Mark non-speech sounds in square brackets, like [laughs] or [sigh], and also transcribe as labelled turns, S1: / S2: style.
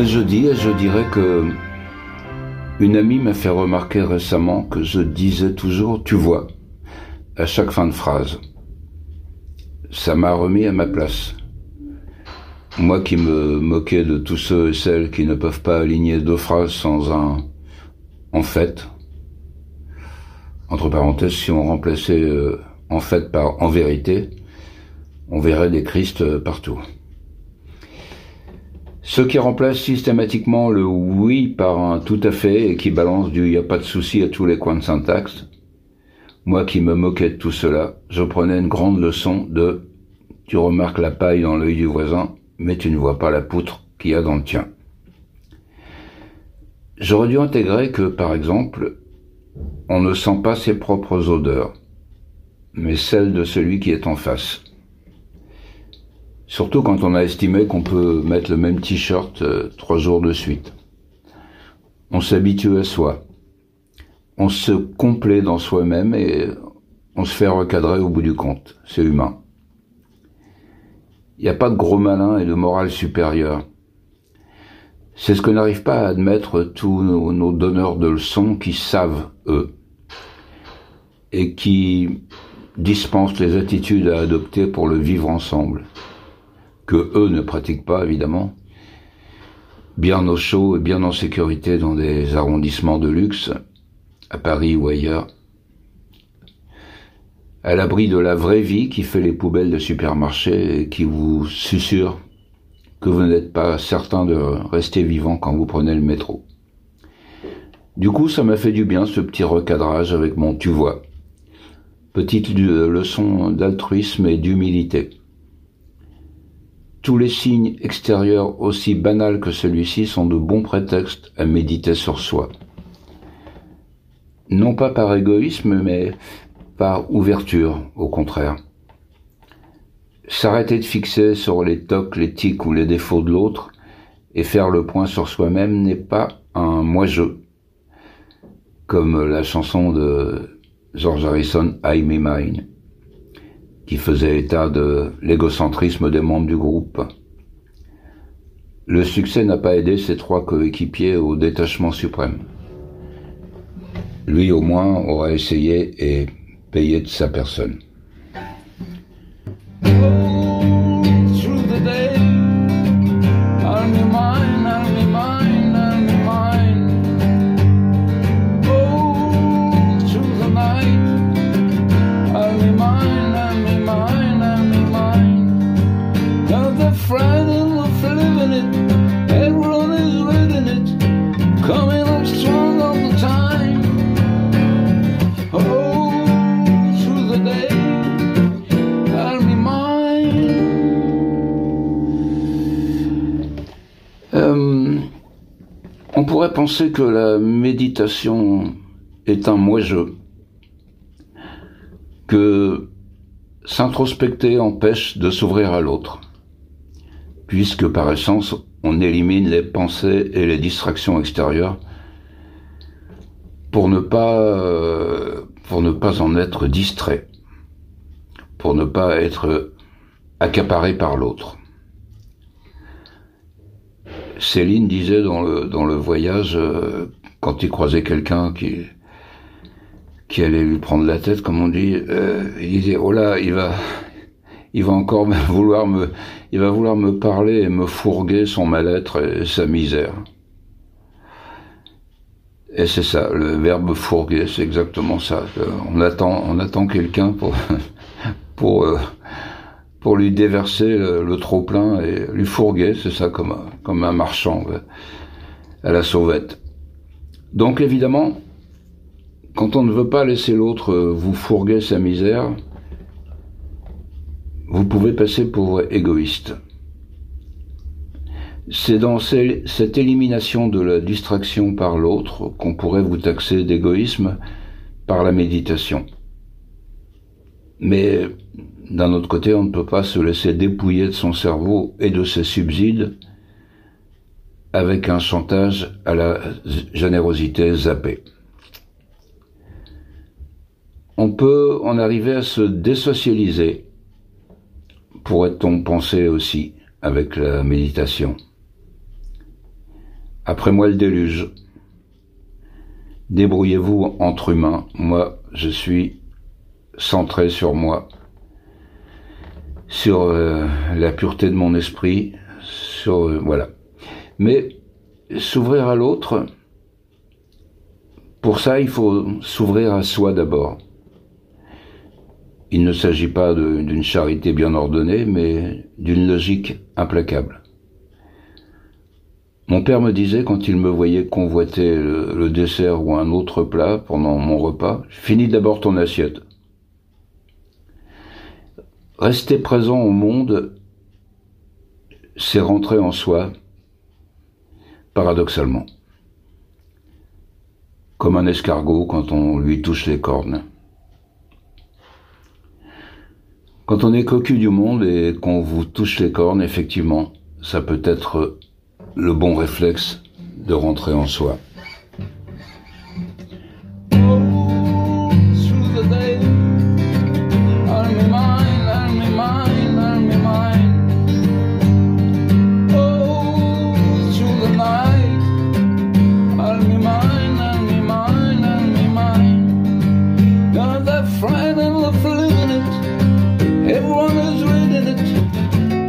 S1: est jeudi et je dirais que une amie m'a fait remarquer récemment que je disais toujours tu vois à chaque fin de phrase. Ça m'a remis à ma place. Moi qui me moquais de tous ceux et celles qui ne peuvent pas aligner deux phrases sans un en fait. Entre parenthèses, si on remplaçait euh, en fait par en vérité, on verrait des Christ partout. Ceux qui remplacent systématiquement le oui par un tout à fait et qui balancent du y a pas de souci à tous les coins de syntaxe, moi qui me moquais de tout cela, je prenais une grande leçon de tu remarques la paille dans l'œil du voisin, mais tu ne vois pas la poutre qu'il y a dans le tien. J'aurais dû intégrer que, par exemple, on ne sent pas ses propres odeurs, mais celles de celui qui est en face. Surtout quand on a estimé qu'on peut mettre le même t-shirt euh, trois jours de suite. On s'habitue à soi. On se complaît dans soi-même et on se fait recadrer au bout du compte. C'est humain. Il n'y a pas de gros malin et de morale supérieure. C'est ce que n'arrivent pas à admettre tous nos, nos, donneurs de leçons qui savent, eux, et qui dispensent les attitudes à adopter pour le vivre ensemble que eux ne pratiquent pas évidemment, bien au chaud et bien en sécurité dans des arrondissements de luxe, à Paris ou ailleurs, à l'abri de la vraie vie qui fait les poubelles de supermarché et qui vous susurre que vous n'êtes pas certain de rester vivant quand vous prenez le métro. Du coup, ça m'a fait du bien ce petit recadrage avec mon tu vois. Petite leçon d'altruisme et d'humilité. Tous les signes extérieurs aussi banals que celui-ci sont de bons prétextes à méditer sur soi. Non pas par égoïsme, mais par ouverture, au contraire. S'arrêter de fixer sur les tocs, les tics ou les défauts de l'autre et faire le point sur soi-même n'est pas un moi-je, comme la chanson de George Harrison, I Me Mine qui faisait état de l'égocentrisme des membres du groupe. Le succès n'a pas aidé ses trois coéquipiers au détachement suprême. Lui au moins aura essayé et payé de sa personne. Pourrait penser que la méditation est un moi-je, que s'introspecter empêche de s'ouvrir à l'autre, puisque par essence on élimine les pensées et les distractions extérieures pour ne pas pour ne pas en être distrait, pour ne pas être accaparé par l'autre. Céline disait dans le, voyage, euh, quand il croisait quelqu'un qui, qui allait lui prendre la tête, comme on dit, euh, il disait, oh là, il va, il va encore [laughs] vouloir me, il va vouloir me parler et me fourguer son mal-être et sa misère. Et c'est ça, le verbe fourguer, c'est exactement ça. On attend, on attend quelqu'un pour, [laughs] pour, euh, pour lui déverser le, trop-plein et lui fourguer, c'est ça comme un, marchand à la sauvette. Donc évidemment, quand on ne veut pas laisser l'autre vous fourguer sa misère, vous pouvez passer pour égoïste. C'est dans cette élimination de la distraction par l'autre qu'on pourrait vous taxer d'égoïsme par la méditation. Mais d'un autre côté, on ne peut pas se laisser dépouiller de son cerveau et de ses subsides avec un chantage à la générosité zappée. On peut en arriver à se désocialiser, pourrait-on penser aussi, avec la méditation. Après moi le déluge. Débrouillez-vous entre humains. Moi, je suis centré sur moi, sur euh, la pureté de mon esprit, sur euh, voilà. Mais s'ouvrir à l'autre, pour ça, il faut s'ouvrir à soi d'abord. Il ne s'agit pas d'une charité bien ordonnée, mais d'une logique implacable. Mon père me disait quand il me voyait convoiter le, dessert ou un autre plat pendant mon repas, finis d'abord ton assiette. Rester présent au monde, c'est rentrer en soi, paradoxalement. Comme un escargot quand on lui touche les cornes. Quand on est cocu du monde et qu'on vous touche les cornes, effectivement, ça peut être le bon réflexe de rentrer en soi.